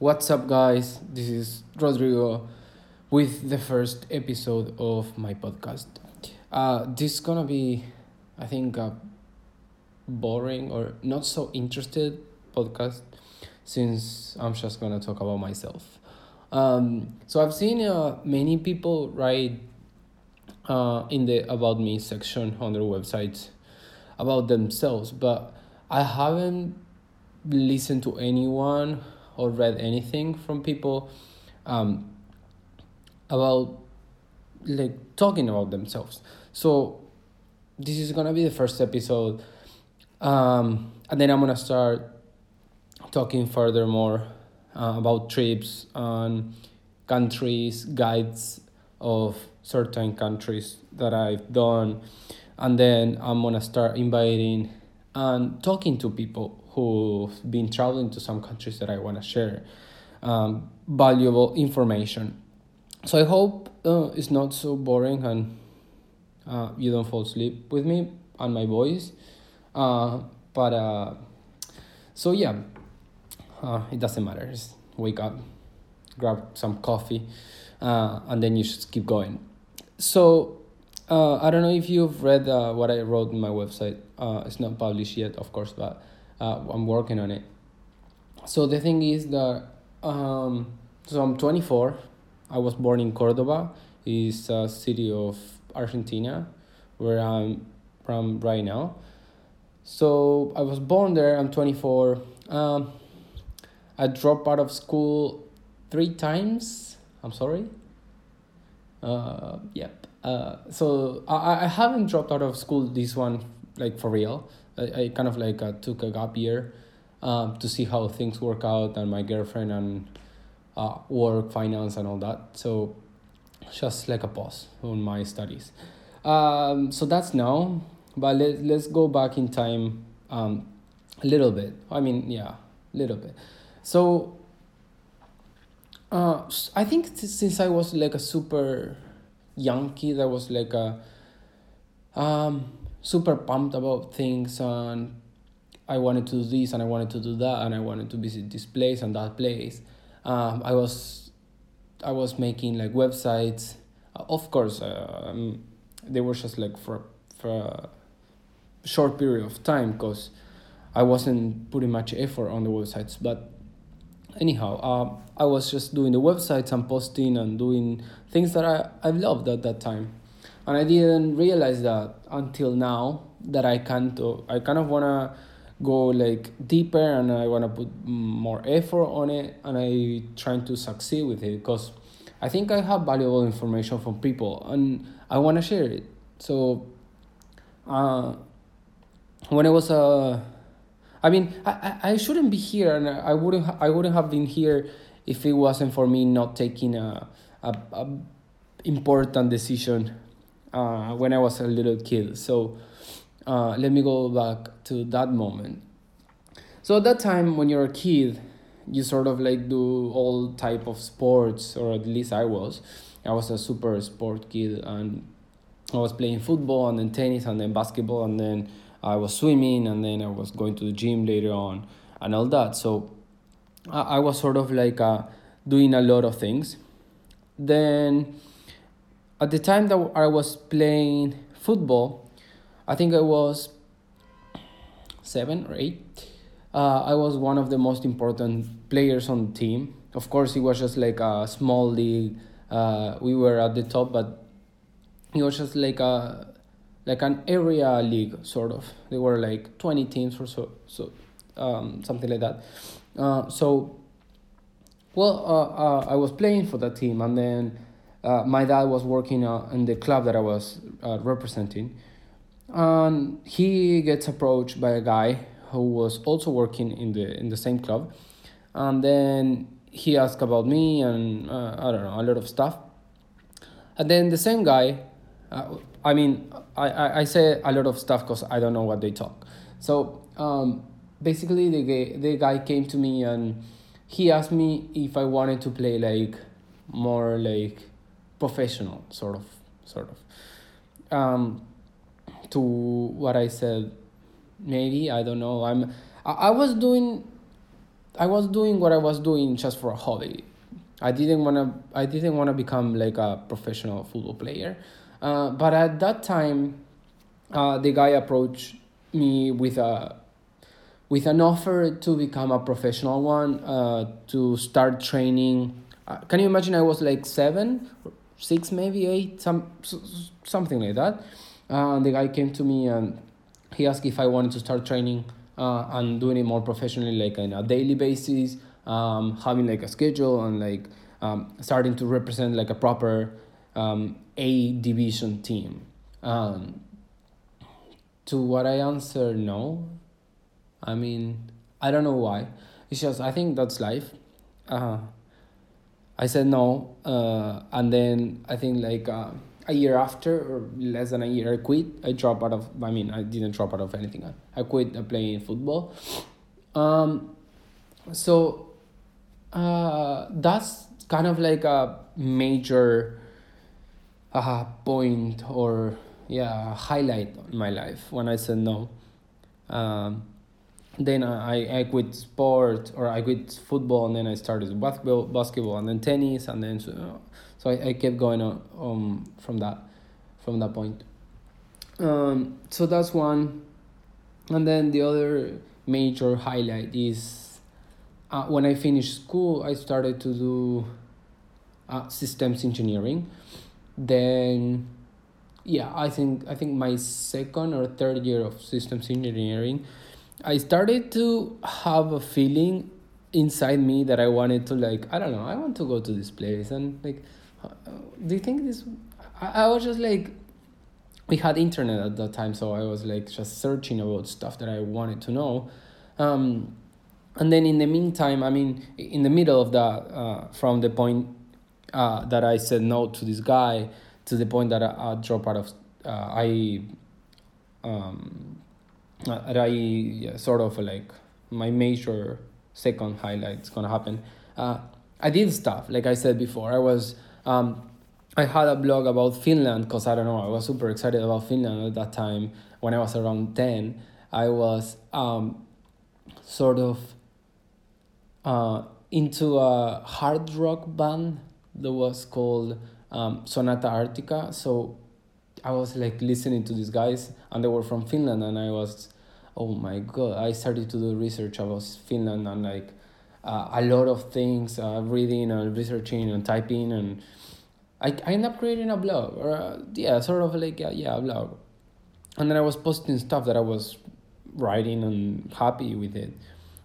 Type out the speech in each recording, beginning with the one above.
What's up, guys? This is Rodrigo with the first episode of my podcast. Uh, this is gonna be, I think, a boring or not so interested podcast since I'm just gonna talk about myself. Um, so I've seen uh, many people write uh, in the about me section on their websites about themselves, but I haven't listened to anyone or read anything from people um, about like talking about themselves. So this is gonna be the first episode, um, and then I'm gonna start talking furthermore uh, about trips and countries, guides of certain countries that I've done, and then I'm gonna start inviting and talking to people who've been traveling to some countries that I want to share um, valuable information. So I hope uh, it's not so boring and uh, you don't fall asleep with me and my voice. Uh, but uh, so yeah, uh, it doesn't matter. Just wake up, grab some coffee, uh, and then you should keep going. So uh, I don't know if you've read uh, what I wrote in my website. Uh, it's not published yet, of course, but uh, I'm working on it. So the thing is that um, so I'm 24. I was born in Cordoba. is a city of Argentina, where I'm from right now. So I was born there. I'm 24. Um, I dropped out of school three times. I'm sorry. Uh, yep. Uh, so I, I haven't dropped out of school this one like for real. I, I kind of like uh, took a gap year um, to see how things work out and my girlfriend and uh, work, finance, and all that. So just like a pause on my studies. Um, so that's now, but let, let's go back in time um, a little bit. I mean, yeah, a little bit. So uh, I think since I was like a super young kid, I was like a um, super pumped about things and I wanted to do this and I wanted to do that and I wanted to visit this place and that place. Um, I was I was making like websites. Uh, of course, um, they were just like for for a short period of time because I wasn't putting much effort on the websites. But anyhow, uh, I was just doing the websites and posting and doing things that I, I loved at that time and I didn't realize that until now that I can't. I kind of wanna go like deeper and I wanna put more effort on it, and I trying to succeed with it because I think I have valuable information from people and I wanna share it. So, uh, when I was a uh, I mean, I, I shouldn't be here, and I wouldn't I wouldn't have been here if it wasn't for me not taking a, a, a important decision uh, when I was a little kid. So uh, let me go back to that moment. So at that time, when you're a kid, you sort of like do all type of sports, or at least I was. I was a super sport kid, and I was playing football, and then tennis, and then basketball, and then I was swimming, and then I was going to the gym later on, and all that. So I, I was sort of like uh, doing a lot of things. Then at the time that I was playing football, I think I was seven or eight. Uh, I was one of the most important players on the team. Of course, it was just like a small league. Uh, we were at the top, but it was just like a like an area league sort of. There were like twenty teams or so, so um, something like that. Uh, so, well, uh, uh, I was playing for that team, and then uh, my dad was working uh, in the club that I was uh, representing, and he gets approached by a guy who was also working in the in the same club, and then he asked about me and uh, I don't know a lot of stuff, and then the same guy, uh, I mean I, I, say a lot of stuff because I don't know what they talk, so um, basically the guy, the guy came to me and he asked me if I wanted to play like more like professional sort of sort of um, to what I said maybe I don't know I'm I, I was doing I was doing what I was doing just for a hobby. I didn't wanna I didn't wanna become like a professional football player. Uh, but at that time, uh, the guy approached me with a with an offer to become a professional one uh, to start training. Uh, can you imagine? I was like seven, six, maybe eight, some something like that. Uh, the guy came to me and he asked if I wanted to start training uh, and doing it more professionally, like on a daily basis, um, having like a schedule and like um, starting to represent like a proper um, A division team. Um, to what I answer, no. I mean, I don't know why. It's just I think that's life. Uh, I said no, uh, and then I think like uh, a year after or less than a year, I quit. I dropped out of. I mean, I didn't drop out of anything. I, I quit playing football. Um, so uh, that's kind of like a major uh, point or yeah highlight in my life when I said no. Um, then I, I quit sport or I quit football and then I started basketball, basketball and then tennis and then so, so I, I kept going on um, from that from that point. Um, so that's one, and then the other major highlight is uh, when I finished school, I started to do uh, systems engineering. Then, yeah, I think I think my second or third year of systems engineering, I started to have a feeling inside me that I wanted to like I don't know I want to go to this place and like uh, do you think this I, I was just like we had internet at that time so I was like just searching about stuff that I wanted to know. Um, and then in the meantime I mean in the middle of that uh, from the point uh, that I said no to this guy to the point that I, I dropped out of uh, I um that I yeah, sort of like my major second highlight is gonna happen. Uh, I did stuff like I said before. I was um, I had a blog about Finland because I don't know I was super excited about Finland at that time when I was around ten. I was um, sort of uh, into a hard rock band that was called um, Sonata Arctica. So I was like listening to these guys, and they were from Finland, and I was, oh my god! I started to do research about Finland and like uh, a lot of things, uh, reading and researching and typing, and I I ended up creating a blog or uh, yeah, sort of like a, yeah, a blog, and then I was posting stuff that I was writing and happy with it,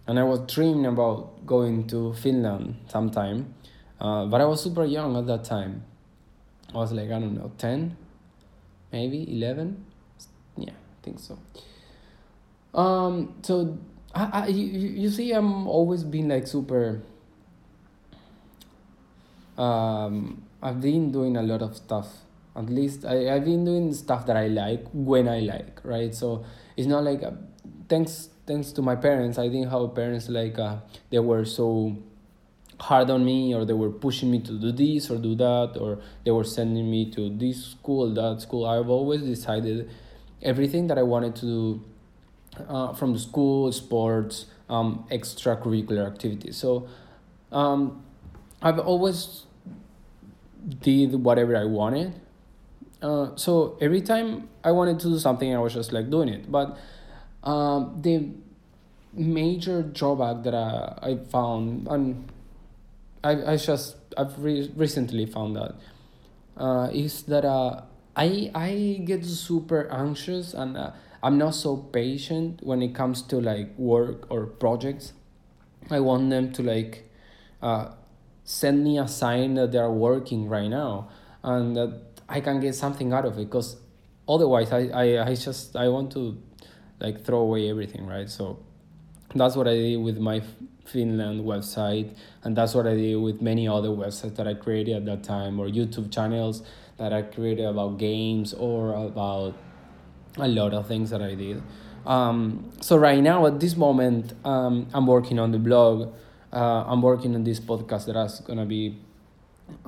and I was dreaming about going to Finland sometime uh, but I was super young at that time. I was like, I don't know, 10, maybe 11. Yeah, I think so. Um, so I, I you, you see, I'm always been like super. Um, I've been doing a lot of stuff. At least I, I've been doing stuff that I like when I like, right? So it's not like, uh, thanks thanks to my parents, I didn't have parents like uh, they were so hard on me or they were pushing me to do this or do that or they were sending me to this school that school. I've always decided everything that i wanted to do uh, from the school sports um, extracurricular activities. So um, i've always did whatever i wanted. Uh, so every time i wanted to do something i was just like doing it. But um, the major drawback that I, I found and I, I just I've re- recently found out uh, is that uh, I I get super anxious and uh, I'm not so patient when it comes to like work or projects. I want them to like uh, send me a sign that they are working right now and that I can get something out of it because otherwise I, I, I just I want to like throw away everything right so that's what I did with my Finland website, and that's what I did with many other websites that I created at that time, or YouTube channels that I created about games or about a lot of things that I did. Um, so right now, at this moment, um, I'm working on the blog. Uh, I'm working on this podcast that is gonna be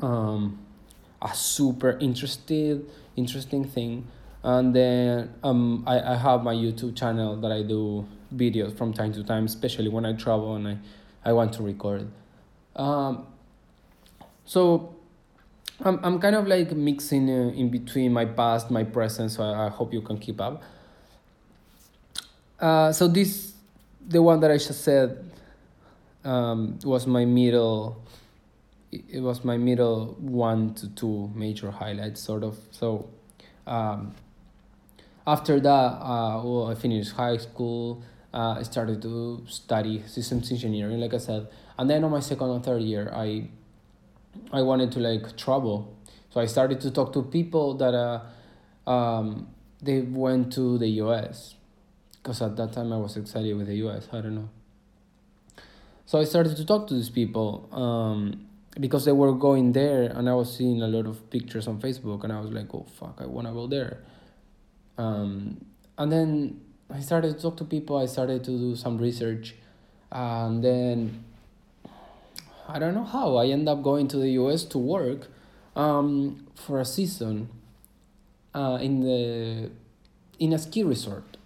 um, a super interested, interesting thing. And then um, I, I have my YouTube channel that I do videos from time to time, especially when I travel and I I want to record. Um, so I'm I'm kind of like mixing uh, in between my past, my present. So I, I hope you can keep up. Uh, so this, the one that I just said, um, was my middle. It was my middle one to two major highlights, sort of. So, um, after that, uh, well, I finished high school. Uh, I started to study systems engineering, like I said, and then on my second and third year, I I wanted to like travel. So I started to talk to people that uh, um, they went to the US. Because at that time I was excited with the US. I don't know. So I started to talk to these people um, because they were going there and I was seeing a lot of pictures on Facebook and I was like, oh fuck, I want to go there. Um, and then I started to talk to people, I started to do some research. And then I don't know how. I end up going to the US to work um, for a season uh, in the in a ski resort.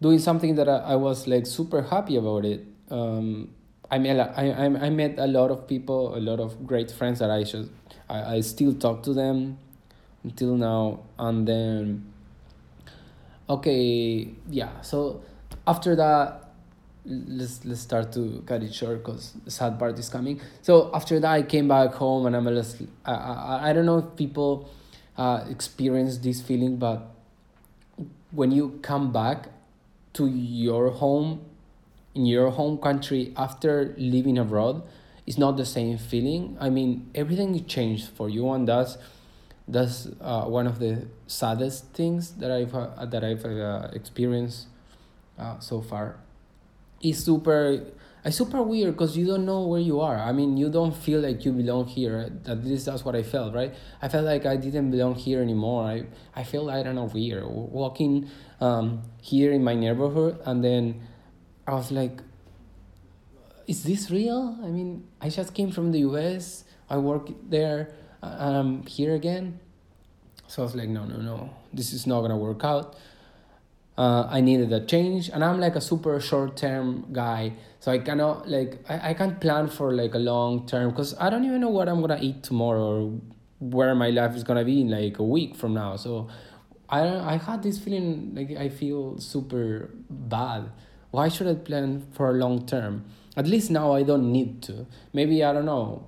Doing something that I, I was like super happy about it. Um, I met I, I I met a lot of people, a lot of great friends that I should I, I still talk to them until now and then okay yeah so after that let's let's start to cut it short because the sad part is coming. So after that, I came back home and I'm just I I, I don't know if people uh, experience this feeling, but when you come back to your home in your home country after living abroad, it's not the same feeling. I mean, everything changed for you, and that's that's uh, one of the saddest things that I've uh, that I've uh, experienced uh, so far is super it's super weird because you don't know where you are. I mean, you don't feel like you belong here. At least that's what I felt, right? I felt like I didn't belong here anymore. I I feel I don't know weird walking um here in my neighborhood, and then I was like, is this real? I mean, I just came from the U.S. I work there, and I'm here again. So I was like, no, no, no, this is not gonna work out. Uh, I needed a change and I'm like a super short term guy. So I cannot like I, I can't plan for like a long term because I don't even know what I'm gonna eat tomorrow or where my life is gonna be in like a week from now. So I I had this feeling like I feel super bad. Why should I plan for a long term? At least now I don't need to. Maybe I don't know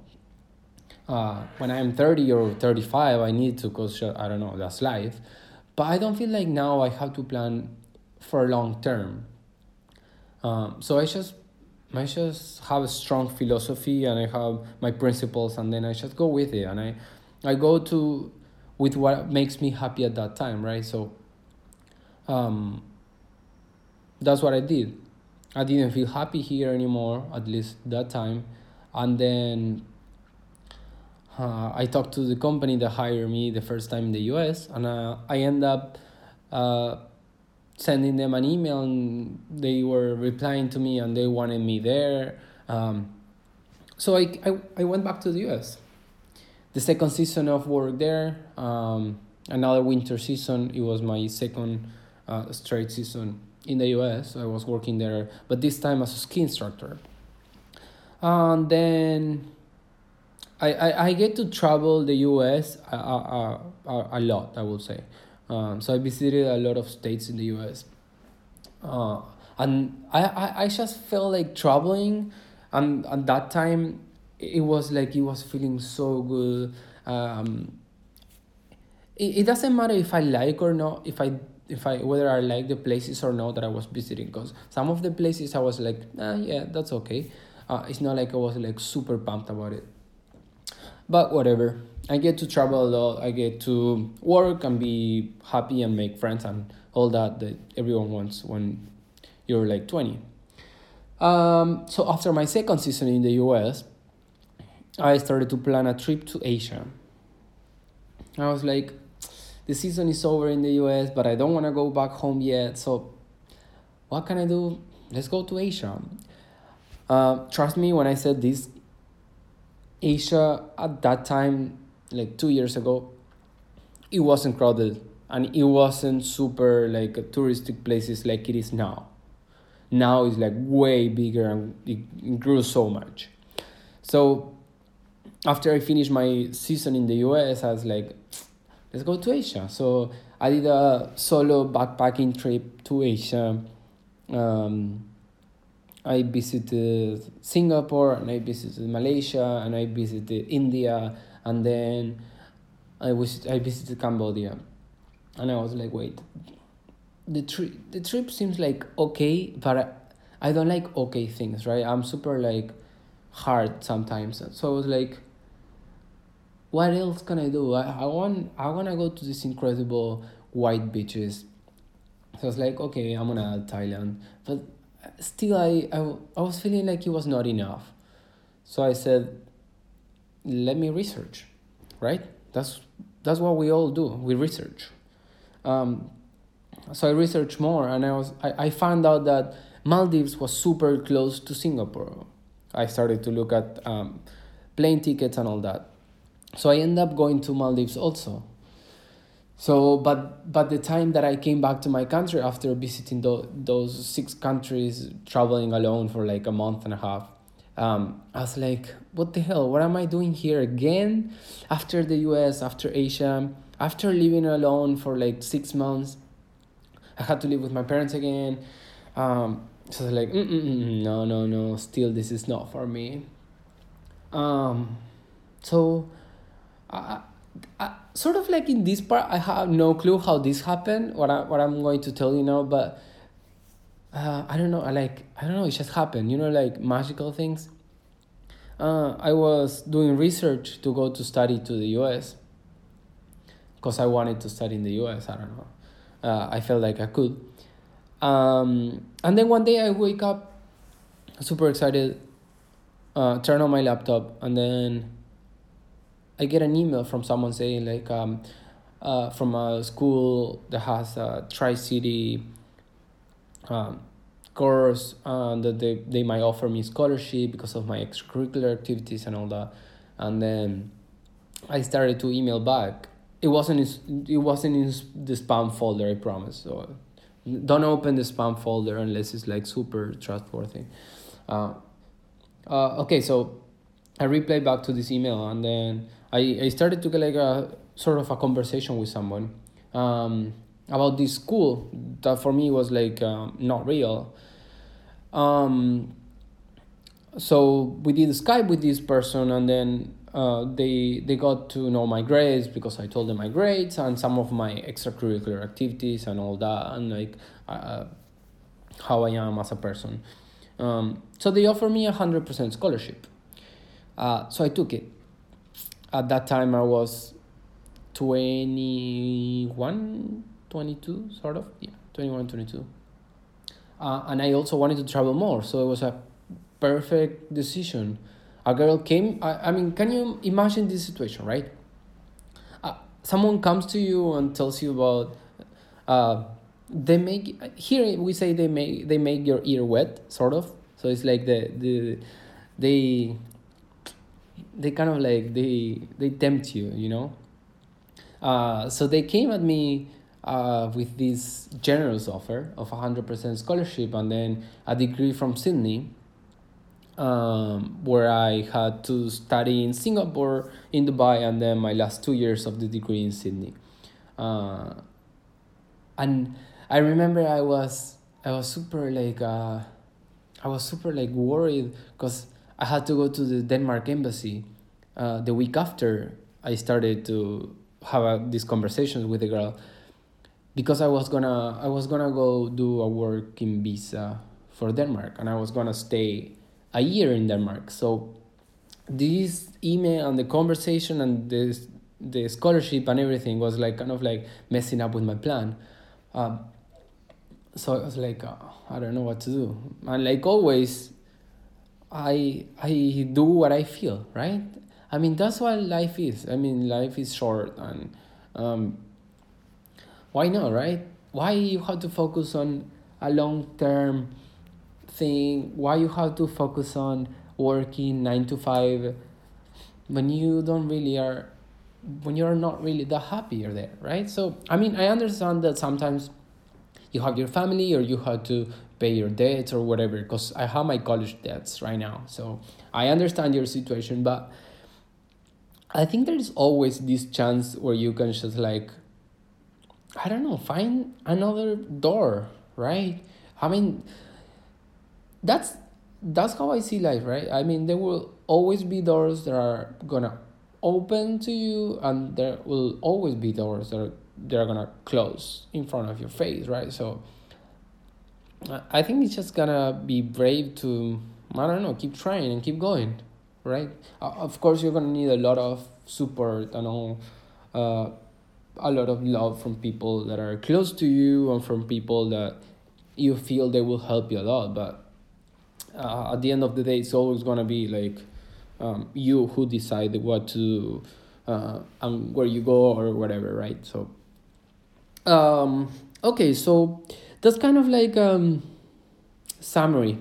uh, when I'm 30 or 35 I need to because I don't know that's life but I don't feel like now I have to plan for long term. Um, so I just I just have a strong philosophy and I have my principles and then I just go with it and I I go to with what makes me happy at that time, right? So um that's what I did. I didn't feel happy here anymore, at least that time. And then uh, I talked to the company that hired me the first time in the US, and uh, I end up uh, sending them an email, and they were replying to me, and they wanted me there. Um, so I, I, I went back to the US. The second season of work there, um, another winter season, it was my second uh, straight season in the US. I was working there, but this time as a ski instructor. And then I, I, I get to travel the US a, a, a, a lot, I would say. Um, so I visited a lot of states in the US. Uh, and I, I, I just felt like traveling. And at that time, it was like it was feeling so good. Um, it, it doesn't matter if I like or not, if I if I whether I like the places or not that I was visiting, because some of the places I was like, ah, yeah, that's okay. Uh, it's not like I was like super pumped about it. But whatever. I get to travel a lot. I get to work and be happy and make friends and all that that everyone wants when you're like 20. Um, so after my second season in the US, I started to plan a trip to Asia. I was like, the season is over in the US, but I don't want to go back home yet. So, what can I do? Let's go to Asia. Uh, trust me when I said this Asia at that time, like two years ago, it wasn't crowded and it wasn't super like a touristic places like it is now. now it's like way bigger and it, it grew so much. So after I finished my season in the US, I was like, let's go to Asia. So I did a solo backpacking trip to Asia. Um, I visited Singapore and I visited Malaysia and I visited India and then I was I visited Cambodia, and I was like, wait, the trip the trip seems like okay, but I, I don't like okay things, right? I'm super like hard sometimes, so I was like, what else can I do? I, I want I wanna go to these incredible white beaches. So I was like, okay, I'm gonna Thailand, but still I, I I was feeling like it was not enough, so I said, let me research, right? That's that's what we all do. We research. Um, so I researched more, and I was I, I found out that Maldives was super close to Singapore. I started to look at um, plane tickets and all that. So I ended up going to Maldives also. So, but but the time that I came back to my country after visiting the, those six countries, traveling alone for like a month and a half, um, I was like, what the hell? What am I doing here again? After the US, after Asia, after living alone for like six months, I had to live with my parents again. Um, so I was like, no, no, no, still, this is not for me. Um, so, I, I, sort of like in this part, I have no clue how this happened, what, I, what I'm going to tell you now, but uh, I don't know. I like I don't know. It just happened. You know, like magical things. Uh, I was doing research to go to study to the U.S. because I wanted to study in the U.S. I don't know. Uh, I felt like I could. Um, and then one day I wake up, super excited. Uh, turn on my laptop and then I get an email from someone saying like um, uh, from a school that has a tri city um, course and that they, they might offer me scholarship because of my extracurricular activities and all that. And then i started to email back. It wasn't it wasn't in the spam folder i promise. So don't open the spam folder unless it's like super trustworthy. Uh, uh, okay so i replied back to this email and then I, I started to get like a sort of a conversation with someone um, about this school that for me was like um, not real. Um, so we did Skype with this person, and then uh, they they got to know my grades because I told them my grades and some of my extracurricular activities and all that, and like uh, how I am as a person. Um, so they offered me a hundred percent scholarship. Uh, so I took it. At that time, I was 21 22 sort of? Yeah 21 22 uh, and i also wanted to travel more so it was a perfect decision. A girl came i, I mean can you imagine this situation right? Uh, someone comes to you and tells you about uh, they make here we say they make they make your ear wet sort of. So it's like the the they they kind of like they they tempt you you know uh, so they came at me uh, with this generous offer of 100% scholarship and then a degree from Sydney, um, where I had to study in Singapore, in Dubai, and then my last two years of the degree in Sydney. Uh, and I remember I was I was super like uh, I was super like worried because I had to go to the Denmark embassy uh, the week after I started to have a, these conversations with the girl because I was gonna I was gonna go do a working visa for Denmark and I was gonna stay a year in Denmark. So this email and the conversation and this the scholarship and everything was like kind of like messing up with my plan. Um, so I was like, uh, I don't know what to do. And like always, I I do what I feel, right? I mean that's what life is. I mean life is short and um, why not right why you have to focus on a long term thing why you have to focus on working 9 to 5 when you don't really are when you're not really that happy you're there right so i mean i understand that sometimes you have your family or you have to pay your debts or whatever because i have my college debts right now. So i understand your situation but i think there's always this chance where you can just like i don't know find another door right? I mean that's that's how i see life right? I mean there will always be doors that are gonna open to you and there will always be doors that are they're gonna close in front of your face right? So i think it's just gonna be brave to i don't know keep trying and keep going right? Of course you're gonna need a lot of support and all uh, a lot of love from people that are close to you and from people that you feel they will help you a lot but uh, at the end of the day it's always gonna be like um, you who decide what to uh, and where you go or whatever right? So um, okay so that's kind of like um summary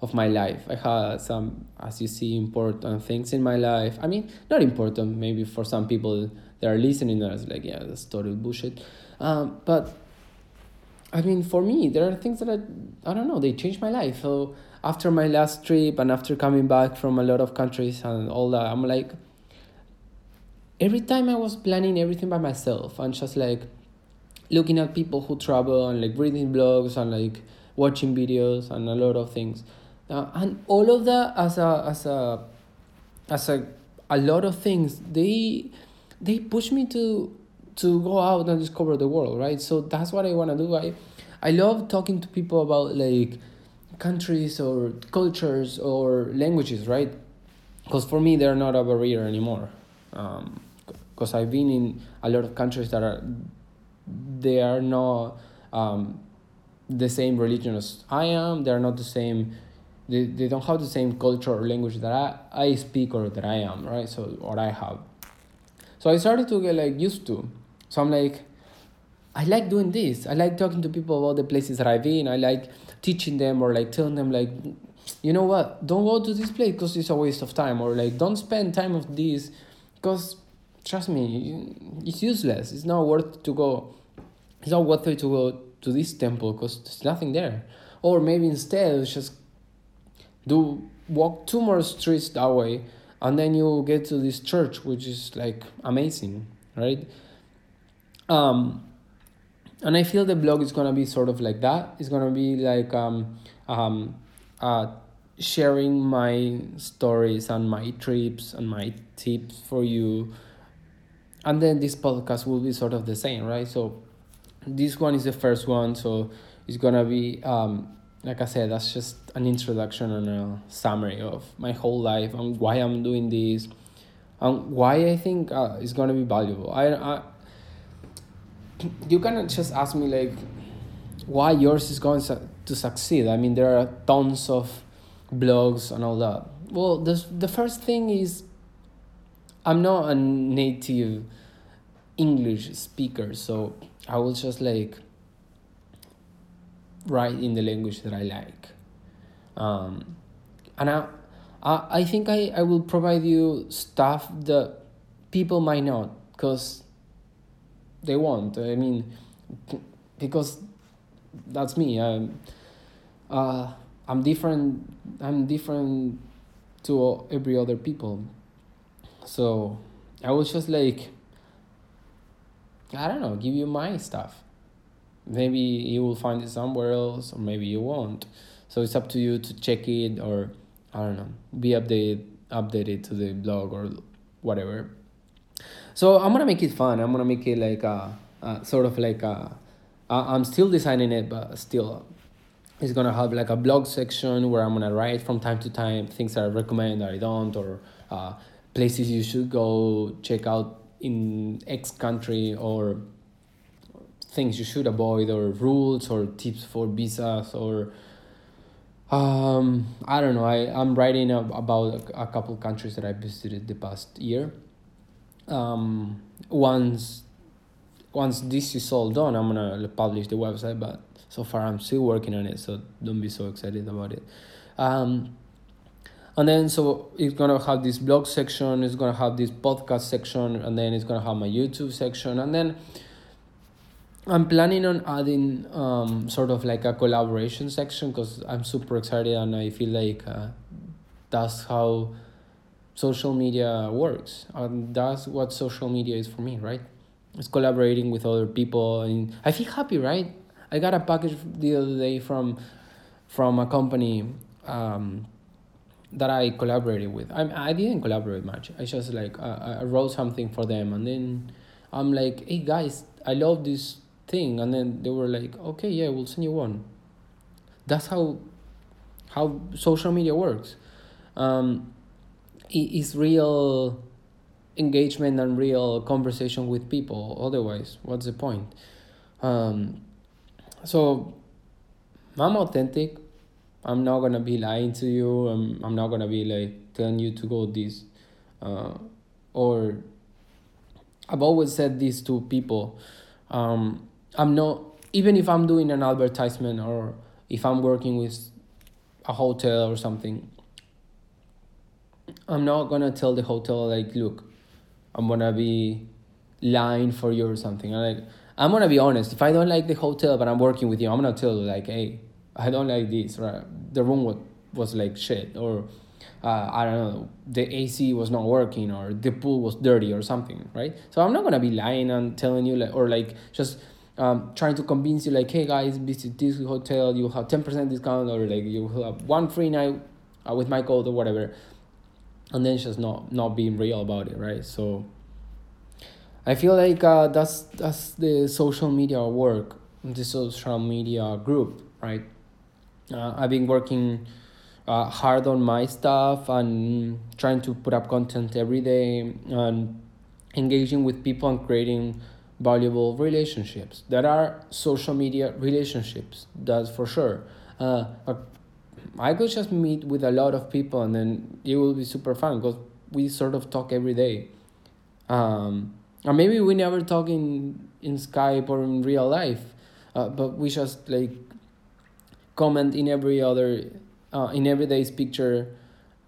of my life. I had some as you see important things in my life. I mean not important maybe for some people that are listening that's like yeah that's total bullshit. Um, but i mean for me there are things that I, I don't know they changed my life. So after my last trip and after coming back from a lot of countries and all that i'm like every time i was planning everything by myself and just like looking at people who travel and like reading blogs and like watching videos and a lot of things. Uh, and all of that as a as a as a a lot of things they they push me to to go out and discover the world right? So that's what i want to do. I i love talking to people about like countries or cultures or languages right? Because for me they're not a barrier anymore. Because um, i've been in a lot of countries that are they are not um, the same religion as I am. They are not the same. They, they don't have the same culture or language that I, I speak or that I am, right? So, or I have. So I started to get like used to. So I'm like, I like doing this. I like talking to people about the places that I've been. I like teaching them or like telling them like, you know what, don't go to this place because it's a waste of time. Or like, don't spend time of this because trust me, it's useless. It's not worth to go. It's not worth it to go to this temple because there's nothing there. Or maybe instead just do walk two more streets that way, and then you get to this church, which is like amazing, right? Um, and I feel the blog is gonna be sort of like that. It's gonna be like um, um, uh, sharing my stories and my trips and my tips for you and then this podcast will be sort of the same right? So this one is the first one so it's gonna be um, like i said that's just an introduction and a summary of my whole life and why i'm doing this. And why i think uh, it's gonna be valuable. I, I you cannot just ask me like why yours is going to succeed. I mean there are tons of blogs and all that. Well the, the first thing is I'm not a native English speaker, so I will just like write in the language that I like. Um, and I, I, I think I, I will provide you stuff that people might not because they won't. I mean, because that's me. I'm, uh, I'm different. I'm different to every other people so I was just like, I don't know, give you my stuff. Maybe you will find it somewhere else, or maybe you won't. So it's up to you to check it, or I don't know, be updated, updated to the blog or whatever. So I'm gonna make it fun. I'm gonna make it like a, a sort of like a. I'm still designing it, but still, it's gonna have like a blog section where I'm gonna write from time to time things that I recommend that I don't, or uh, places you should go check out in X country or things you should avoid or rules or tips for visas or um, I don't know. I, I'm writing about a, a couple countries that I visited the past year. Um, once once this is all done, I'm gonna publish the website, but so far I'm still working on it, so don't be so excited about it. Um, and then so it's gonna have this blog section it's gonna have this podcast section and then it's gonna have my youtube section and then I'm planning on adding um, sort of like a collaboration section because I'm super excited and I feel like uh, that's how social media works. And that's what social media is for me, right? It's collaborating with other people and I feel happy, right? I got a package the other day from from a company um, that I collaborated with. I I didn't collaborate much. I just like uh, I wrote something for them and then I'm like, hey guys, I love this thing, and then they were like, okay, yeah, we'll send you one. That's how how social media works. Um, it is real engagement and real conversation with people. Otherwise, what's the point? Um, so I'm authentic. I'm not gonna be lying to you. I'm I'm not gonna be like telling you to go this, uh, or I've always said this to people. Um, I'm not even if I'm doing an advertisement or if I'm working with a hotel or something. I'm not gonna tell the hotel like, look, I'm gonna be lying for you or something. I'm like, I'm gonna be honest. If I don't like the hotel, but I'm working with you, I'm gonna tell you like, hey, I don't like this. Right? The room was was like shit, or uh, I don't know, the AC was not working, or the pool was dirty, or something, right? So I'm not gonna be lying and telling you like, or like just um, trying to convince you like, hey guys, visit this hotel, you have ten percent discount, or like you have one free night uh, with my code or whatever, and then just not not being real about it, right? So. I feel like uh, that's that's the social media work, the social media group, right? Uh, I've been working uh, hard on my stuff and trying to put up content every day and engaging with people and creating valuable relationships. There are social media relationships, that's for sure. Uh, I could just meet with a lot of people and then it will be super fun because we sort of talk every day. Um, or maybe we never talk in, in Skype or in real life, uh, but we just like comment in every other uh, in every day's picture.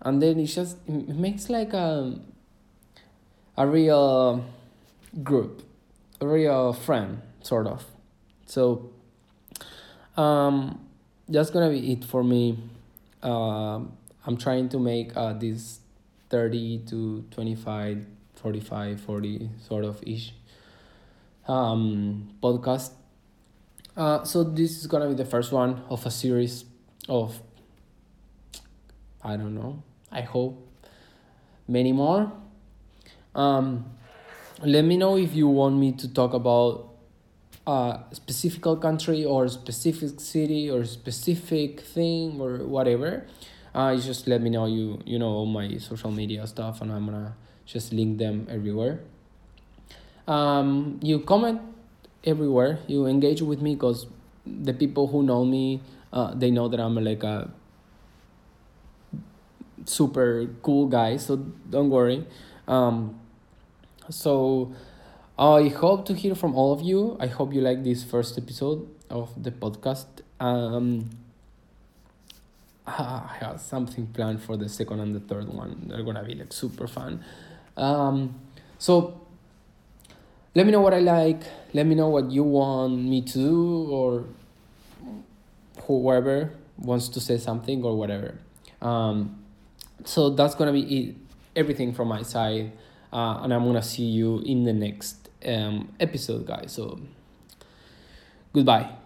And then it just it makes like a a real group a real friend sort of. So um that's gonna be it for me. Uh, i'm trying to make uh, this 30 to 25 45 40 sort of ish um podcast uh, so this is gonna be the first one of a series of I don't know. I hope many more. Um, let me know if you want me to talk about a specific country or specific city or specific thing or whatever. Uh, just let me know. You you know all my social media stuff, and I'm gonna just link them everywhere. Um, you comment everywhere. You engage with me because the people who know me, uh, they know that I'm like a super cool guy. So don't worry. Um, so I hope to hear from all of you. I hope you like this first episode of the podcast. Um, I have something planned for the second and the third one. They're gonna be like super fun. Um, so let me know what I like. Let me know what you want me to do, or whoever wants to say something or whatever. Um, so that's gonna be it, everything from my side, uh, and I'm gonna see you in the next um, episode, guys. So goodbye.